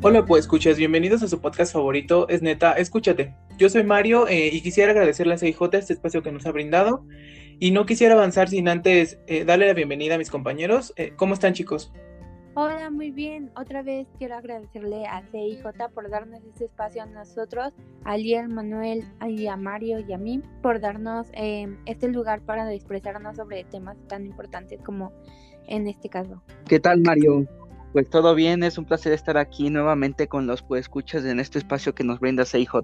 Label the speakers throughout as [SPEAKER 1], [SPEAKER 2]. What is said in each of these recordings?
[SPEAKER 1] Hola, pues escuchas, bienvenidos a su podcast favorito, es neta, escúchate. Yo soy Mario eh, y quisiera agradecerle a CIJ este espacio que nos ha brindado y no quisiera avanzar sin antes eh, darle la bienvenida a mis compañeros. Eh, ¿Cómo están chicos?
[SPEAKER 2] Hola, muy bien. Otra vez quiero agradecerle a CIJ por darnos este espacio a nosotros, a Liel, Manuel, y a Mario y a mí, por darnos este lugar para expresarnos sobre temas tan importantes como en este caso.
[SPEAKER 3] ¿Qué tal, Mario? Pues todo bien, es un placer estar aquí nuevamente con los pues escuchas en este espacio que nos brinda CIJ.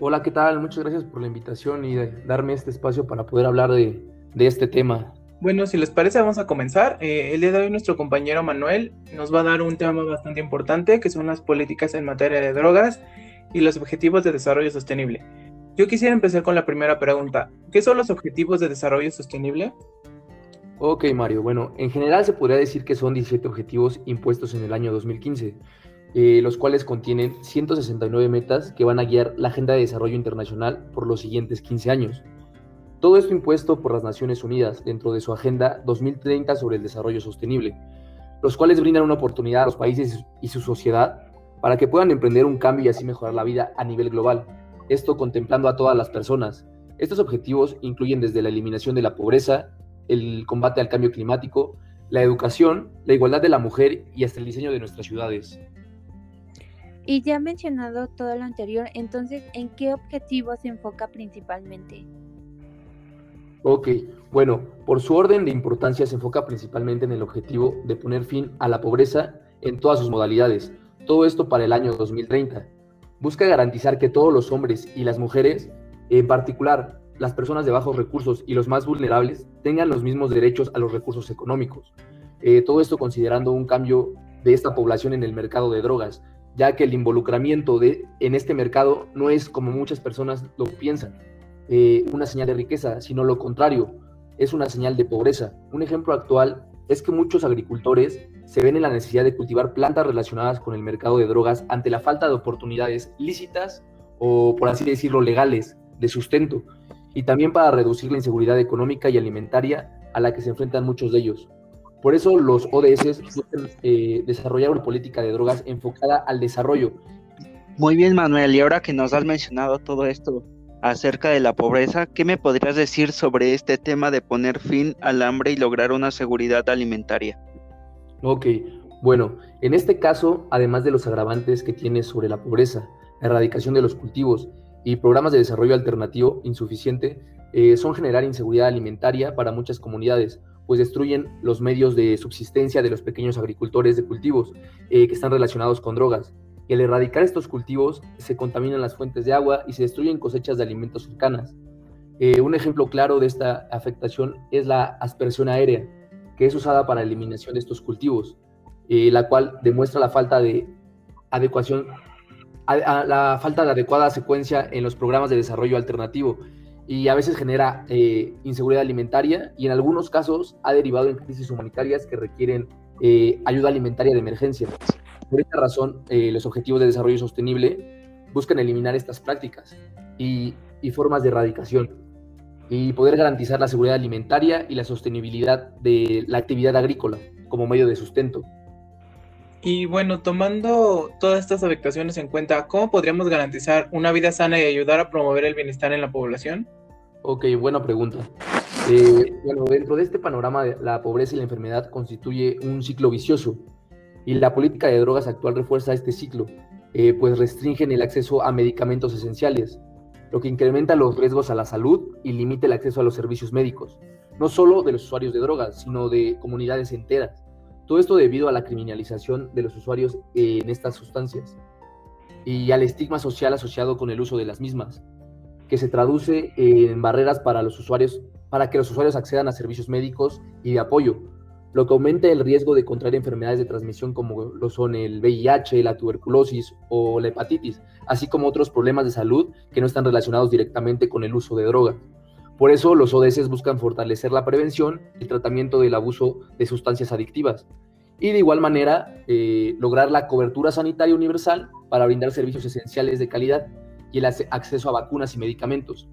[SPEAKER 4] Hola, ¿qué tal? Muchas gracias por la invitación y de darme este espacio para poder hablar de, este tema.
[SPEAKER 1] Bueno, si les parece, vamos a comenzar. Eh, el día de hoy nuestro compañero Manuel nos va a dar un tema bastante importante, que son las políticas en materia de drogas y los objetivos de desarrollo sostenible. Yo quisiera empezar con la primera pregunta. ¿Qué son los objetivos de desarrollo sostenible?
[SPEAKER 4] Ok, Mario. Bueno, en general se podría decir que son 17 objetivos impuestos en el año 2015, eh, los cuales contienen 169 metas que van a guiar la Agenda de Desarrollo Internacional por los siguientes 15 años. Todo esto impuesto por las Naciones Unidas dentro de su Agenda 2030 sobre el Desarrollo Sostenible, los cuales brindan una oportunidad a los países y su sociedad para que puedan emprender un cambio y así mejorar la vida a nivel global. Esto contemplando a todas las personas. Estos objetivos incluyen desde la eliminación de la pobreza, el combate al cambio climático, la educación, la igualdad de la mujer y hasta el diseño de nuestras ciudades.
[SPEAKER 2] Y ya mencionado todo lo anterior, entonces, ¿en qué objetivo se enfoca principalmente?
[SPEAKER 4] Ok, bueno, por su orden de importancia se enfoca principalmente en el objetivo de poner fin a la pobreza en todas sus modalidades, todo esto para el año 2030. Busca garantizar que todos los hombres y las mujeres, en particular las personas de bajos recursos y los más vulnerables tengan los mismos derechos a los recursos económicos. Eh, todo esto considerando un cambio de esta población en el mercado de drogas, ya que el involucramiento de, en este mercado no es como muchas personas lo piensan, eh, una señal de riqueza, sino lo contrario, es una señal de pobreza. Un ejemplo actual es que muchos agricultores se ven en la necesidad de cultivar plantas relacionadas con el mercado de drogas ante la falta de oportunidades lícitas o, por así decirlo, legales de sustento y también para reducir la inseguridad económica y alimentaria a la que se enfrentan muchos de ellos. Por eso los ODS eh, desarrollar una política de drogas enfocada al desarrollo.
[SPEAKER 3] Muy bien, Manuel, y ahora que nos has mencionado todo esto acerca de la pobreza, ¿qué me podrías decir sobre este tema de poner fin al hambre y lograr una seguridad alimentaria?
[SPEAKER 4] Ok, bueno, en este caso, además de los agravantes que tiene sobre la pobreza, la erradicación de los cultivos y programas de desarrollo alternativo insuficiente eh, son generar inseguridad alimentaria para muchas comunidades, pues destruyen los medios de subsistencia de los pequeños agricultores de cultivos eh, que están relacionados con drogas. Y al erradicar estos cultivos se contaminan las fuentes de agua y se destruyen cosechas de alimentos cercanas. Eh, un ejemplo claro de esta afectación es la aspersión aérea, que es usada para la eliminación de estos cultivos, la cual demuestra la falta de adecuación la falta de adecuada secuencia en los programas de desarrollo alternativo y a veces genera eh, inseguridad alimentaria y en algunos casos ha derivado en crisis humanitarias que requieren eh, ayuda alimentaria de emergencia. Por esta razón, eh, los Objetivos de Desarrollo Sostenible buscan eliminar estas prácticas y formas de erradicación y poder garantizar la seguridad alimentaria y la sostenibilidad de la actividad agrícola como medio de sustento.
[SPEAKER 1] Y bueno, tomando todas estas afectaciones en cuenta, ¿cómo podríamos garantizar una vida sana y ayudar a promover el bienestar en la población?
[SPEAKER 4] Ok, buena pregunta. Eh, bueno, dentro de este panorama, la pobreza y la enfermedad constituye un ciclo vicioso y la política de drogas actual refuerza este ciclo, eh, pues restringen el acceso a medicamentos esenciales, lo que incrementa los riesgos a la salud y limita el acceso a los servicios médicos, no solo de los usuarios de drogas, sino de comunidades enteras. Todo esto debido a la criminalización de los usuarios en estas sustancias y al estigma social asociado con el uso de las mismas, que se traduce en barreras para los usuarios, para que los usuarios accedan a servicios médicos y de apoyo, lo que aumenta el riesgo de contraer enfermedades de transmisión como lo son el VIH, la tuberculosis o la hepatitis, así como otros problemas de salud que no están relacionados directamente con el uso de drogas. Por eso los ODS buscan fortalecer la prevención y el tratamiento del abuso de sustancias adictivas y de igual manera eh, lograr la cobertura sanitaria universal para brindar servicios esenciales de calidad y el acceso a vacunas y medicamentos,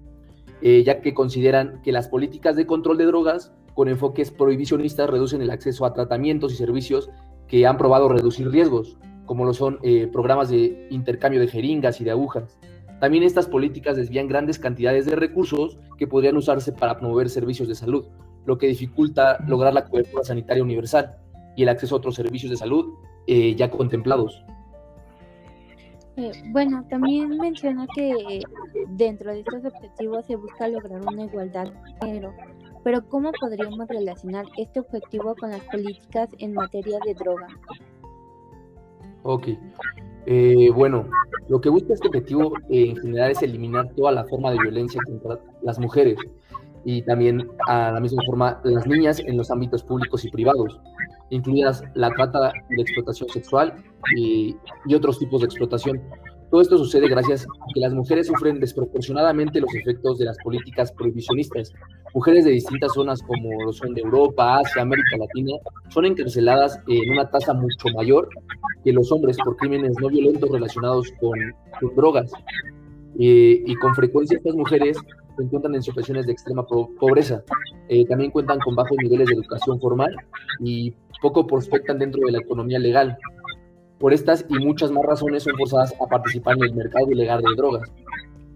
[SPEAKER 4] eh, ya que consideran que las políticas de control de drogas con enfoques prohibicionistas reducen el acceso a tratamientos y servicios que han probado reducir riesgos, como lo son eh, programas de intercambio de jeringas y de agujas. También estas políticas desvían grandes cantidades de recursos que podrían usarse para promover servicios de salud, lo que dificulta lograr la cobertura sanitaria universal y el acceso a otros servicios de salud eh, ya contemplados.
[SPEAKER 2] Eh, bueno, también menciona que dentro de estos objetivos se busca lograr una igualdad de género, pero ¿cómo podríamos relacionar este objetivo con las políticas en materia de droga?
[SPEAKER 4] Ok. Eh, bueno, lo que busca este objetivo eh, en general es eliminar toda la forma de violencia contra las mujeres y también a la misma forma las niñas en los ámbitos públicos y privados, incluidas la trata de explotación sexual y, y otros tipos de explotación. Todo esto sucede gracias a que las mujeres sufren desproporcionadamente los efectos de las políticas prohibicionistas. Mujeres de distintas zonas como lo son de Europa, Asia, América Latina, son encarceladas en una tasa mucho mayor que los hombres por crímenes no violentos relacionados con, drogas. y con frecuencia estas mujeres se encuentran en situaciones de extrema pobreza. Eh, también cuentan con bajos niveles de educación formal y poco prospectan dentro de la economía legal. Por estas y muchas más razones son forzadas a participar en el mercado ilegal de drogas.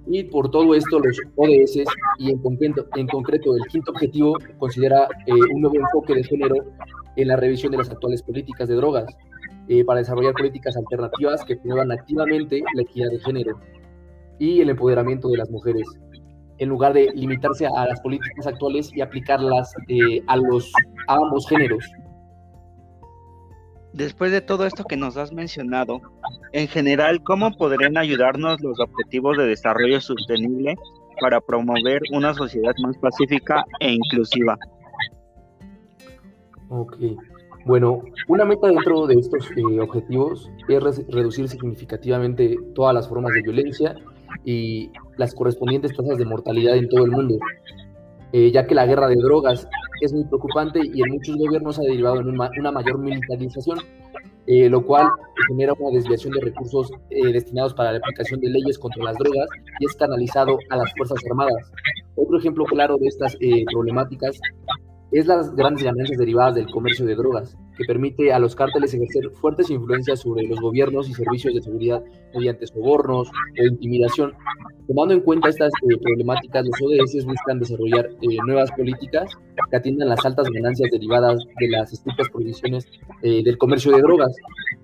[SPEAKER 4] Y por todo esto, los ODS y en concreto, el quinto objetivo considera eh, un nuevo enfoque de género en la revisión de las actuales políticas de drogas eh, para desarrollar políticas alternativas que promuevan activamente la equidad de género y el empoderamiento de las mujeres, en lugar de limitarse a las políticas actuales y aplicarlas eh, a, los, a ambos géneros.
[SPEAKER 3] Después de todo esto que nos has mencionado, en general, ¿cómo podrían ayudarnos los objetivos de desarrollo sostenible para promover una sociedad más pacífica e inclusiva?
[SPEAKER 4] Ok. Bueno, una meta dentro de estos eh, objetivos es reducir significativamente todas las formas de violencia y las correspondientes tasas de mortalidad en todo el mundo, eh, ya que la guerra de drogas es muy preocupante y en muchos gobiernos ha derivado en una, mayor militarización, eh, lo cual genera una desviación de recursos eh, destinados para la aplicación de leyes contra las drogas y es canalizado a las Fuerzas Armadas. Otro ejemplo claro de estas problemáticas es las grandes ganancias derivadas del comercio de drogas, que permite a los cárteles ejercer fuertes influencias sobre los gobiernos y servicios de seguridad mediante sobornos o intimidación. Tomando en cuenta estas eh, problemáticas, los ODS buscan desarrollar eh, nuevas políticas que atiendan las altas ganancias derivadas de las estrictas prohibiciones eh, del comercio de drogas,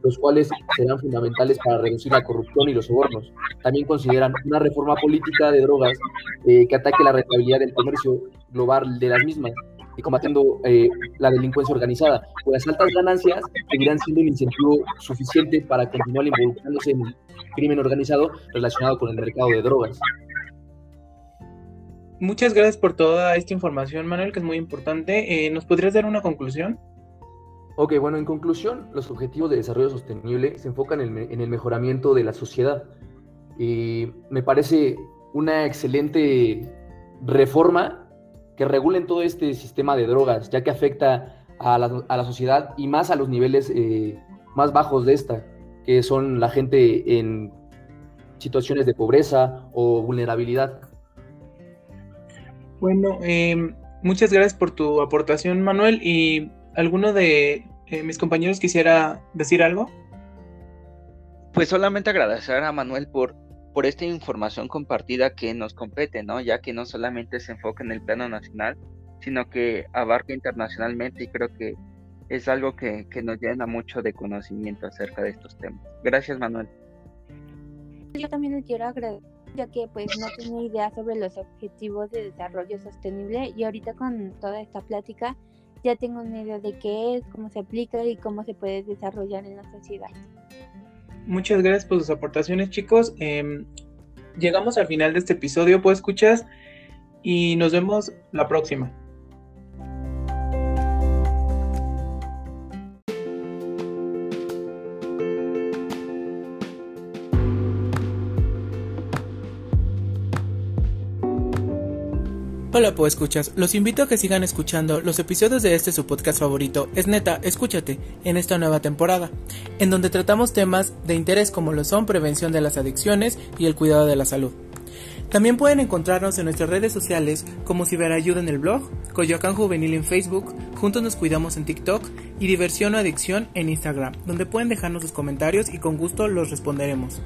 [SPEAKER 4] los cuales serán fundamentales para reducir la corrupción y los sobornos. También consideran una reforma política de drogas que ataque la rentabilidad del comercio global de las mismas y combatiendo eh, la delincuencia organizada. Pues las altas ganancias seguirán siendo un incentivo suficiente para continuar involucrándose en el crimen organizado relacionado con el mercado de drogas.
[SPEAKER 1] Muchas gracias por toda esta información, Manuel, que es muy importante. Eh, ¿Nos podrías dar una conclusión?
[SPEAKER 4] Ok, bueno, en conclusión, los objetivos de desarrollo sostenible se enfocan en el, en el mejoramiento de la sociedad. Y me parece una excelente reforma que regulen todo este sistema de drogas, ya que afecta a la, a la sociedad y más a los niveles eh, más bajos de esta, que son la gente en situaciones de pobreza o vulnerabilidad.
[SPEAKER 1] Bueno, em, muchas gracias por tu aportación, Manuel. ¿Y alguno de eh, mis compañeros quisiera decir algo?
[SPEAKER 3] Pues solamente agradecer a Manuel por por esta información compartida que nos compete, ¿no? Ya que no solamente se enfoca en el plano nacional, sino que abarca internacionalmente y creo que es algo que, nos llena mucho de conocimiento acerca de estos temas. Gracias, Manuel.
[SPEAKER 2] Yo también le quiero agradecer, ya que pues no tenía idea sobre los objetivos de desarrollo sostenible y ahorita con toda esta plática ya tengo una idea de qué es, cómo se aplica y cómo se puede desarrollar en la sociedad.
[SPEAKER 1] Muchas gracias por sus aportaciones, chicos. Em, llegamos al final de este episodio, pues escuchas, y nos vemos la próxima. Hola, pues escuchas. Los invito a que sigan escuchando los episodios de este su podcast favorito. Es neta, escúchate en esta nueva temporada, en donde tratamos temas de interés como lo son prevención de las adicciones y el cuidado de la salud. También pueden encontrarnos en nuestras redes sociales como Ciberayuda en el blog, Coyoacán Juvenil en Facebook, Juntos Nos Cuidamos en TikTok y Diversión o Adicción en Instagram, donde pueden dejarnos sus comentarios y con gusto los responderemos.